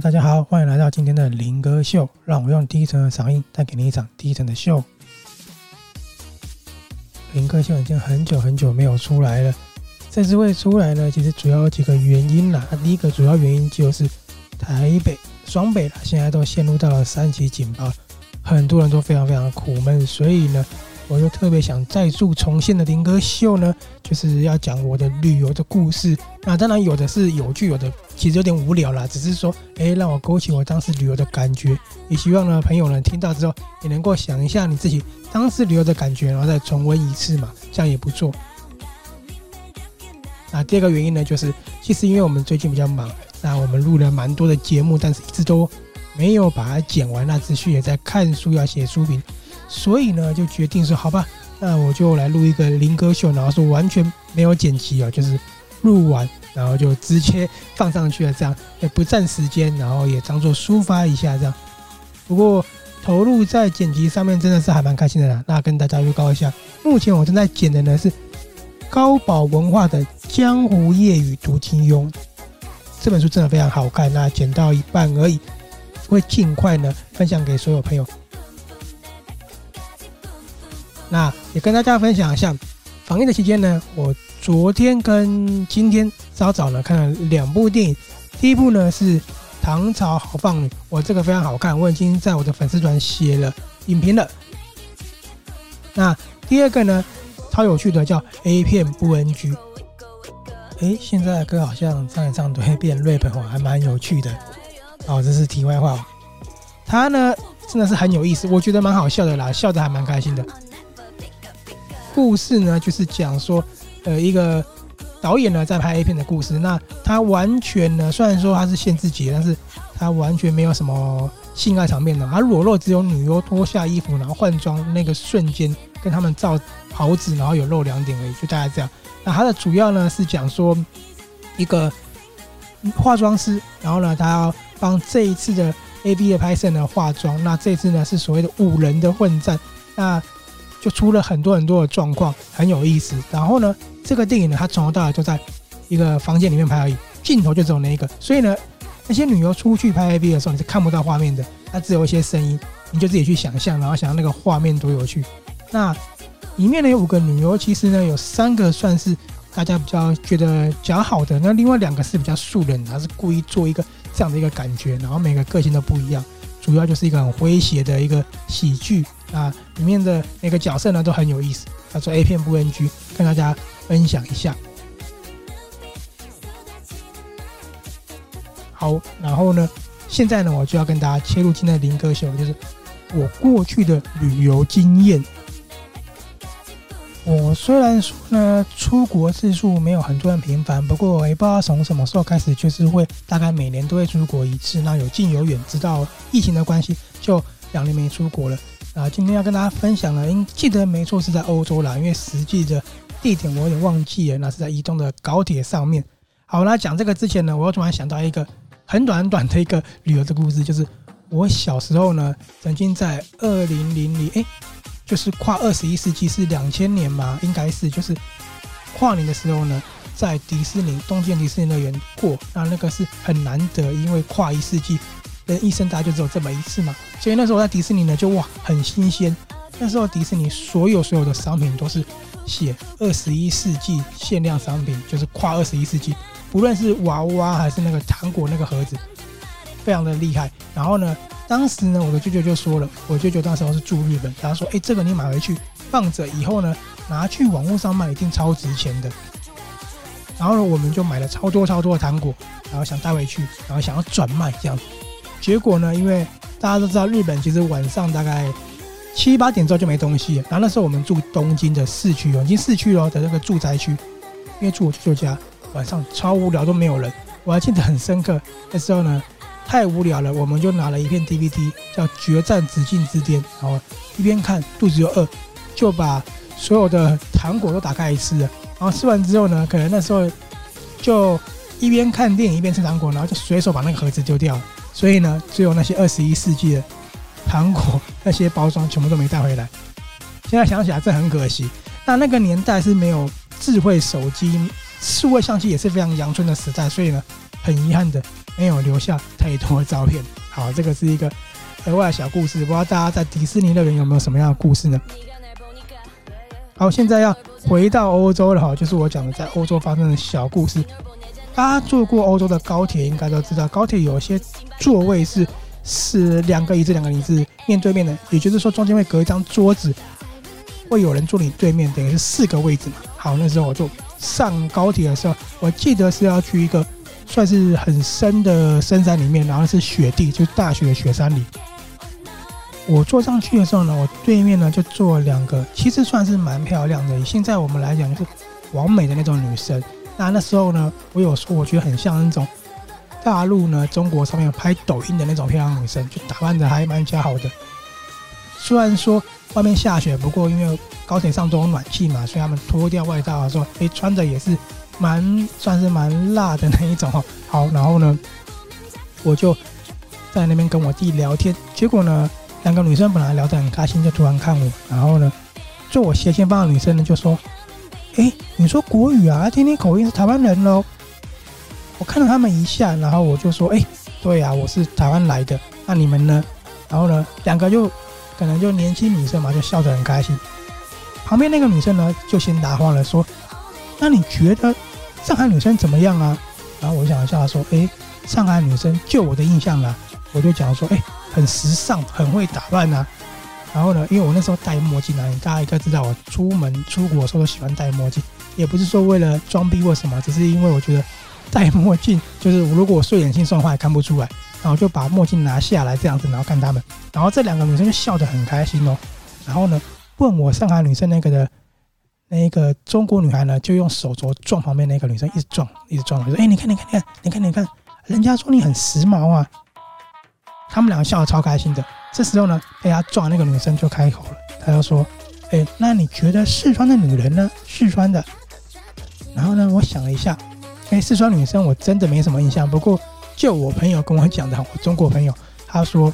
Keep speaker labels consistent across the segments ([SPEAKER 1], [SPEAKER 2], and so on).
[SPEAKER 1] 大家好，欢迎来到今天的林哥秀，让我用低沉的嗓音带给你一场低沉的秀。林哥秀已经很久很久没有出来了，这次会出来呢，其实主要有几个原因啦。第一个主要原因就是台北、双北啦，现在都陷入到了三级警报，很多人都非常非常的苦闷，所以呢。我就特别想再度重现的林哥秀呢，就是要讲我的旅游的故事。那当然有的是有趣，有的其实有点无聊啦，只是说，哎，让我勾起我当时旅游的感觉。也希望呢，朋友们听到之后也能够想一下你自己当时旅游的感觉，然后再重温一次嘛，这样也不错。那第二个原因呢，就是其实因为我们最近比较忙，那我们录了蛮多的节目，但是一直都没有把它剪完。那持续也在看书，要写书评。所以呢，就决定说好吧，那我就来录一个林哥秀，然后说完全没有剪辑啊，就是录完然后就直接放上去了，这样也不占时间，然后也当做抒发一下这样。不过投入在剪辑上面真的是还蛮开心的啦。那跟大家预告一下，目前我正在剪的呢是高宝文化的《江湖夜雨读金庸》这本书，真的非常好看。那剪到一半而已，会尽快呢分享给所有朋友。那也跟大家分享一下，防疫的期间呢，我昨天跟今天早早呢看了两部电影。第一部呢是《唐朝豪放女》，我这个非常好看，我已经在我的粉丝团写了影评了。那第二个呢，超有趣的叫《A 片不 NG》。哎，现在的歌好像唱一唱都会变 rap 哦，还蛮有趣的。哦，这是题外话。他呢真的是很有意思，我觉得蛮好笑的啦，笑得还蛮开心的。故事呢，就是讲说，呃，一个导演呢在拍 A 片的故事。那他完全呢，虽然说他是限制级，但是他完全没有什么性爱场面的。他裸露只有女优脱下衣服然后换装那个瞬间，跟他们照袍子，然后有露两点而已，就大概这样。那他的主要呢是讲说一个化妆师，然后呢他要帮这一次的 A B 的拍摄呢化妆。那这次呢是所谓的五人的混战。那就出了很多很多的状况，很有意思。然后呢，这个电影呢，它从头到尾就在一个房间里面拍而已，镜头就只有那一个。所以呢，那些女优出去拍 AV 的时候，你是看不到画面的，它只有一些声音，你就自己去想象，然后想象那个画面多有趣。那里面呢有五个女优，其实呢有三个算是大家比较觉得较好的，那另外两个是比较素人，她是故意做一个这样的一个感觉，然后每个个性都不一样。主要就是一个很诙谐的一个喜剧啊，里面的每个角色呢都很有意思。他说 A 片不 NG，跟大家分享一下。好，然后呢，现在呢我就要跟大家切入今天的林哥秀，就是我过去的旅游经验。我虽然说呢，出国次数没有很多人频繁，不过也不知道从什么时候开始，就是会大概每年都会出国一次。那有近有远，直到疫情的关系，就两年没出国了。啊，今天要跟大家分享了，应记得没错是在欧洲啦，因为实际的地点我有点忘记了，那是在移动的高铁上面。好，那讲这个之前呢，我又突然想到一个很短很短的一个旅游的故事，就是我小时候呢，曾经在二零零零哎。就是跨二十一世纪是两千年嘛，应该是就是跨年的时候呢，在迪士尼东京迪士尼乐园过，那那个是很难得，因为跨一世纪，人一生大概就只有这么一次嘛，所以那时候在迪士尼呢就哇很新鲜，那时候迪士尼所有所有的商品都是写二十一世纪限量商品，就是跨二十一世纪，不论是娃娃还是那个糖果那个盒子，非常的厉害，然后呢。当时呢，我的舅舅就说了，我舅舅当时候是住日本，他说：“哎、这个你买回去放着，以后呢拿去网络上卖，一定超值钱的。”然后呢，我们就买了超多超多的糖果，然后想带回去，然后想要转卖这样子。结果呢，因为大家都知道日本其实晚上大概七八点之后就没东西。然后那时候我们住东京的市区哦，已经市区了的那个住宅区，因为住我舅舅家，晚上超无聊都没有人。我还记得很深刻，那时候呢。太无聊了，我们就拿了一片 DVD，叫《决战紫禁之巅》，然后一边看肚子又饿，就把所有的糖果都打开来吃了。然后吃完之后呢，可能那时候就一边看电影一边吃糖果，然后就随手把那个盒子丢掉了。所以呢，只有那些二十一世纪的糖果那些包装全部都没带回来。现在想起来这很可惜。那那个年代是没有智慧手机数位相机也是非常阳春的时代，所以呢，很遗憾的没有留下太多照片。好，这个是一个额外的小故事，不知道大家在迪士尼乐园有没有什么样的故事呢？好，现在要回到欧洲了哈，就是我讲的在欧洲发生的小故事。大家坐过欧洲的高铁，应该都知道，高铁有些座位是是两个椅子，两个椅子面对面的，也就是说中间会隔一张桌子，会有人坐你对面，等于是四个位置嘛。好，那时候我就上高铁的时候，我记得是要去一个算是很深的深山里面，然后是雪地，就是大雪的雪山里。我坐上去的时候呢，我对面呢就坐了两个，其实算是蛮漂亮的。现在我们来讲，就是完美的那种女生。那那时候呢，我有说我觉得很像那种大陆呢，中国上面拍抖音的那种漂亮女生，就打扮的还蛮姣好的。虽然说外面下雪，不过因为高铁上都有暖气嘛，所以他们脱掉外套的时候，诶，穿的也是蛮算是蛮辣的那一种哈。好，然后呢，我就在那边跟我弟聊天，结果呢。两个女生本来聊得很开心，就突然看我，然后呢，坐我斜前方的女生呢就说：“哎，你说国语啊？听听口音是台湾人喽。”我看了他们一下，然后我就说：“哎，对啊，我是台湾来的。那你们呢？”然后呢，两个就可能就年轻女生嘛，就笑得很开心。旁边那个女生呢就先答话了，说：“那你觉得上海女生怎么样啊？”然后我想一下说：“哎，上海女生就我的印象啊，我就讲说：“哎。”很时尚，很会打扮啊。然后呢，因为我那时候戴墨镜啊，大家应该知道，我出门出国的时候都喜欢戴墨镜，也不是说为了装逼或什么，只是因为我觉得戴墨镜就是如果我睡眼惺忪的话也看不出来。然后就把墨镜拿下来这样子，然后看他们。然后这两个女生就笑得很开心哦。然后呢，问我上海女生那个的，那个中国女孩呢，就用手肘撞旁边那个女生，一直撞，一直撞。我说：“哎，你看，你看，你看，你看，你看，人家说你很时髦啊。”他们两个笑得超开心的。这时候呢，被他撞那个女生就开口了，她就说：“哎，那你觉得四川的女人呢？四川的。”然后呢，我想了一下，哎，四川女生我真的没什么印象。不过，就我朋友跟我讲的，我中国朋友他说，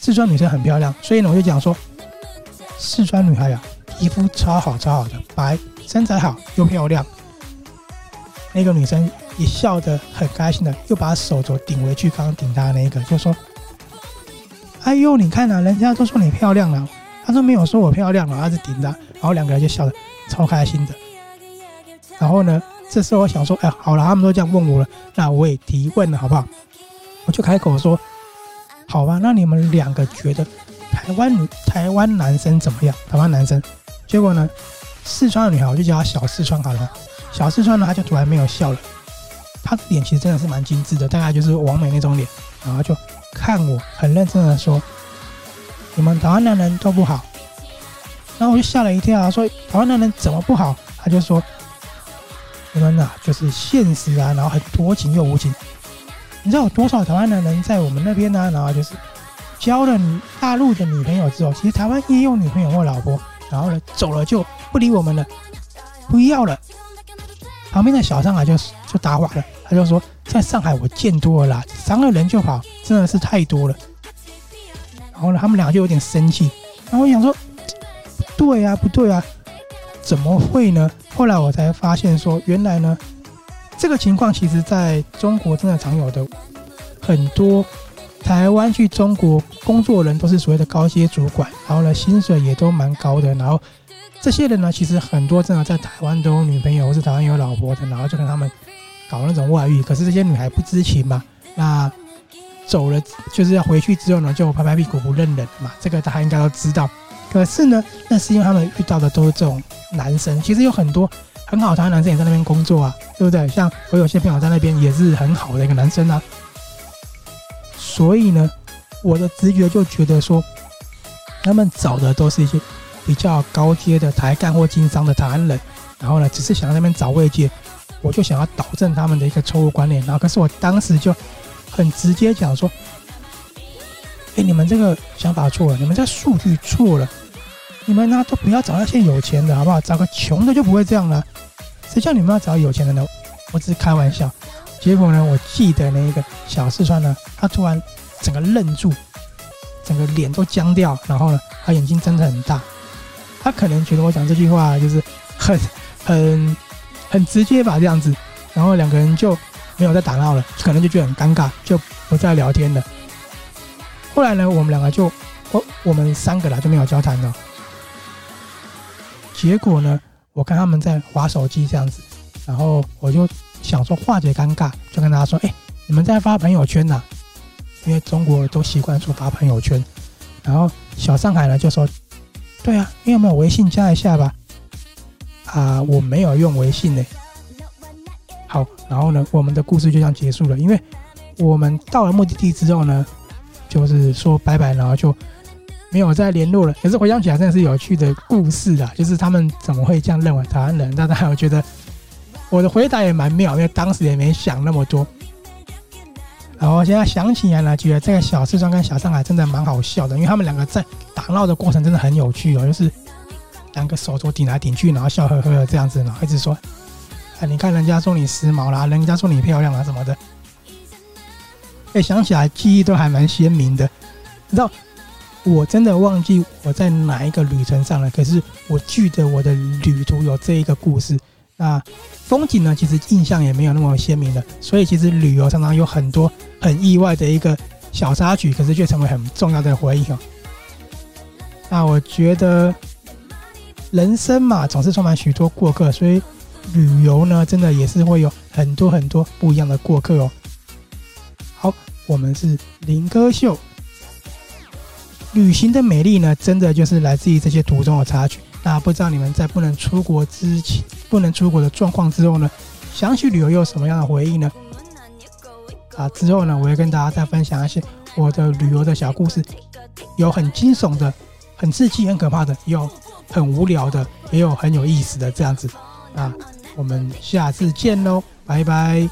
[SPEAKER 1] 四川女生很漂亮。所以呢，我就讲说，四川女孩啊，皮肤超好超好的，白，身材好又漂亮。那个女生。也笑得很开心的，又把手肘顶回去，刚刚顶他的那个，就说：“哎呦，你看啊，人家都说你漂亮了。”他说没有说我漂亮了，他是顶他。然后两个人就笑得超开心的。然后呢，这时候我想说：“哎，好了，他们都这样问我了，那我也提问了，好不好？”我就开口说：“好吧，那你们两个觉得台湾女、台湾男生怎么样？台湾男生？”结果呢，四川的女孩我就叫她小四川好了。小四川呢，她就突然没有笑了。她的脸其实真的是蛮精致的，大概就是王美那种脸，然后就看我很认真的说：“你们台湾男人都不好。”然后我就吓了一跳，说：“台湾男人怎么不好？”他就说：“你们呐、就是现实啊，然后很多情又无情。你知道有多少台湾男人在我们那边呢？然后就是交了大陆的女朋友之后，其实台湾也有女朋友或老婆，然后呢走了就不理我们了，不要了。”旁边的小上海就就打话了，他就说：“在上海我见多了啦，三个人就好，真的是太多了。”然后呢，他们俩就有点生气。然后我想说：“对啊，不对啊，怎么会呢？”后来我才发现说，原来呢，这个情况其实在中国真的常有的，很多台湾去中国工作人都是所谓的高阶主管，然后呢，薪水也都蛮高的，然后。这些人呢，其实很多真的在台湾都有女朋友，或是台湾有老婆的，然后就跟他们搞那种外遇。可是这些女孩不知情嘛，那走了就是要回去之后呢，就拍拍屁股不认人嘛。这个大家应该都知道。可是呢，那是因为他们遇到的都是这种男生。其实有很多很好台湾男生也在那边工作啊，对不对？像我有些朋友在那边也是很好的一个男生啊。所以呢，我的直觉就觉得说，他们找的都是一些。比较高阶的台干或经商的台湾人，然后呢，只是想在那边找慰藉，我就想要导正他们的一个错误观念。然后，可是我当时就很直接讲说：“哎，你们这个想法错了，你们这个数据错了，你们呢都不要找那些有钱的，好不好？找个穷的就不会这样了。谁叫你们要找有钱的呢？我只是开玩笑。结果呢，我记得那一个小四川呢，他突然整个愣住，整个脸都僵掉，然后呢，他眼睛睁得很大。他可能觉得我讲这句话就是很 很很直接吧这样子，然后两个人就没有再打闹了，可能就觉得很尴尬，就不再聊天了。后来呢，我们两个就，我我们三个啦就没有交谈了。结果呢，我看他们在划手机这样子，然后我就想说化解尴尬，就跟大家说：“哎，你们在发朋友圈呐？因为中国都习惯说发朋友圈。”然后小上海呢就说：“对啊，你有没有微信加一下吧？”啊，我没有用微信呢。好，然后呢，我们的故事就这样结束了。因为我们到了目的地之后呢，就是说拜拜，然后就没有再联络了。可是回想起来，真的是有趣的故事啊！就是他们怎么会这样认为台湾人？但是我觉得我的回答也蛮妙，因为当时也没想那么多。然后现在想起来呢，觉得这个小四川跟小上海真的蛮好笑的，因为他们两个在打闹的过程真的很有趣哦，就是。两个手镯顶来顶去，然后笑呵呵的这样子，然后一直说：“哎，你看人家说你时髦啦，人家说你漂亮啊什么的。”哎，想起来记忆都还蛮鲜明的。你知道，我真的忘记我在哪一个旅程上了，可是我记得我的旅途有这一个故事。那风景呢，其实印象也没有那么鲜明的。所以其实旅游常常有很多很意外的一个小插曲，可是却成为很重要的回忆哦。那我觉得。人生嘛，总是充满许多过客，所以旅游呢，真的也是会有很多很多不一样的过客哦。好，我们是林哥秀。旅行的美丽呢，真的就是来自于这些途中的插曲。那不知道你们在不能出国之前，不能出国的状况之后呢，想起旅游又有什么样的回忆呢？啊，之后呢，我会跟大家再分享一些我的旅游的小故事，有很惊悚的，很刺激、很可怕的，有。很无聊的，也有很有意思的这样子，啊，我们下次见喽，拜拜。